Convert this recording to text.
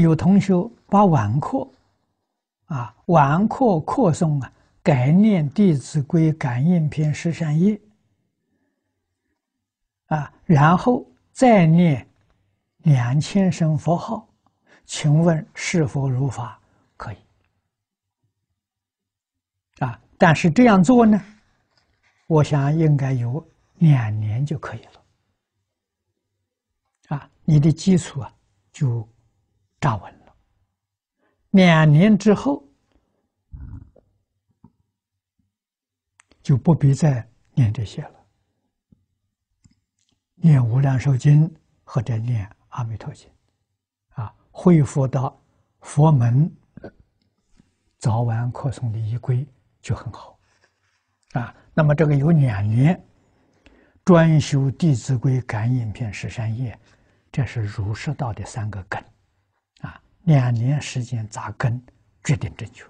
有同学把晚课啊，晚课课诵啊，改念《弟子规》感应篇十三页啊，然后再念两千声佛号，请问是否如法？可以啊，但是这样做呢，我想应该有两年就可以了啊，你的基础啊就站稳了。两年之后就不必再念这些了，念《无量寿经》或者念《阿弥陀经》，啊，恢复到佛门早晚课诵的仪规就很好，啊，那么这个有两年专修《弟子规》感应篇十三页，这是儒释道的三个根。两年时间扎根，决定正确。